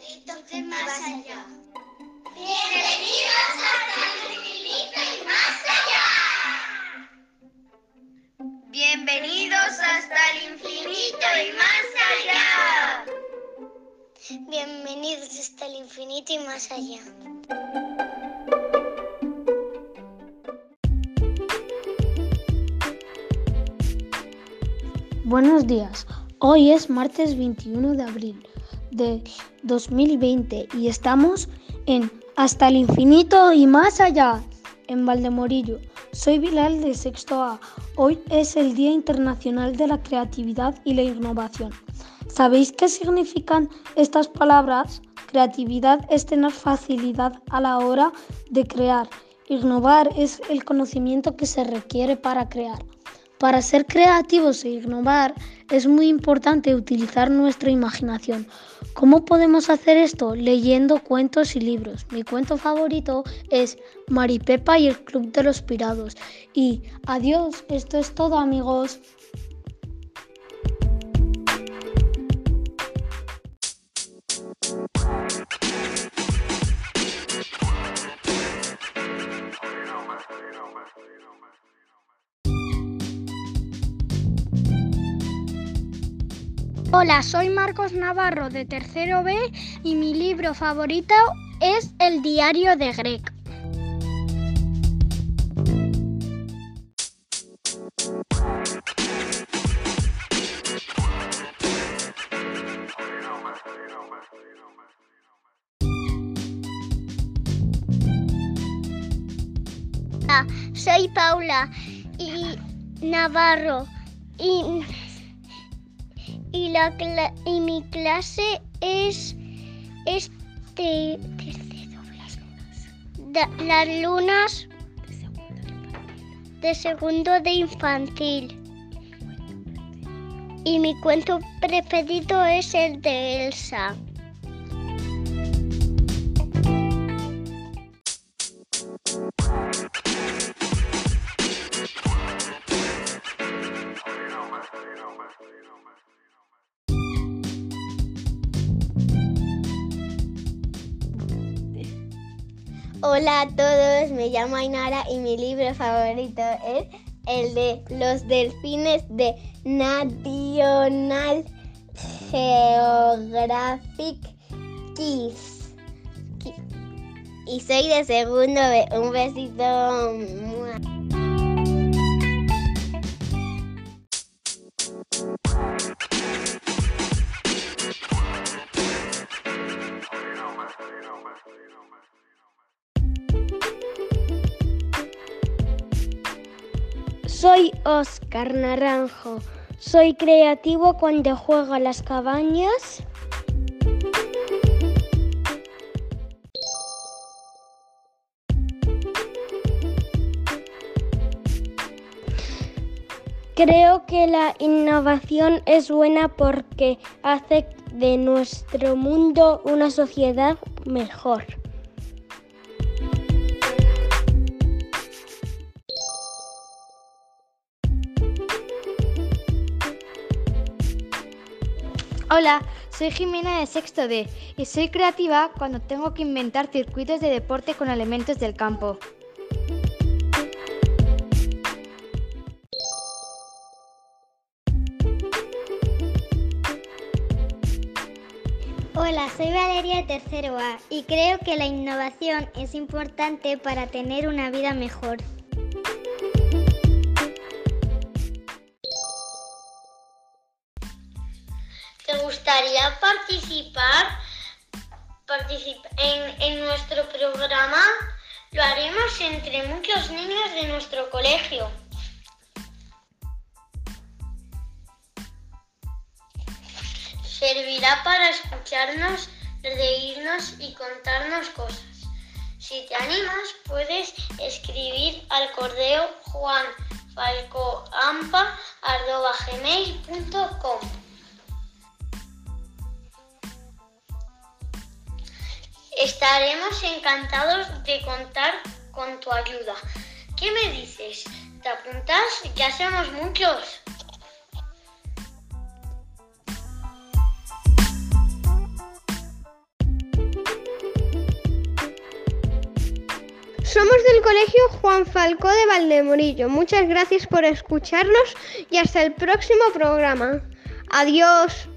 Bienvenidos a Radio Infinito y más allá. Bienvenidos hasta el infinito y más allá. Bienvenidos hasta el infinito y más allá. Buenos días. Hoy es martes 21 de abril de 2020 y estamos en Hasta el infinito y más allá, en Valdemorillo. Soy Bilal de Sexto A. Hoy es el Día Internacional de la Creatividad y la Innovación. ¿Sabéis qué significan estas palabras? Creatividad es tener facilidad a la hora de crear. Innovar es el conocimiento que se requiere para crear. Para ser creativos e innovar es muy importante utilizar nuestra imaginación. ¿Cómo podemos hacer esto? Leyendo cuentos y libros. Mi cuento favorito es Maripepa y el Club de los Pirados. Y adiós, esto es todo amigos. Hola, soy Marcos Navarro de Tercero B y mi libro favorito es El diario de Greg. Soy Paula y Navarro y y, la y mi clase es, es de tercero, las lunas. las lunas de segundo de infantil. Y mi cuento preferido es el de Elsa. Hola a todos, me llamo Ainara y mi libro favorito es el de Los Delfines de National Geographic Kids. Y soy de segundo, un besito. Soy Oscar Naranjo. Soy creativo cuando juego a las cabañas. Creo que la innovación es buena porque hace de nuestro mundo una sociedad mejor. Hola, soy Jimena de Sexto D y soy creativa cuando tengo que inventar circuitos de deporte con elementos del campo. Hola, soy Valeria de Tercero A y creo que la innovación es importante para tener una vida mejor. Gustaría participar, en, nuestro programa? Lo haremos entre muchos niños de nuestro colegio. Servirá para escucharnos, reírnos y contarnos cosas. Si te animas, puedes escribir al correo juanfalcoampa.gmail.com Estaremos encantados de contar con tu ayuda. ¿Qué me dices? ¿Te apuntas? Ya somos muchos. Somos del Colegio Juan Falcó de Valdemorillo. Muchas gracias por escucharnos y hasta el próximo programa. Adiós.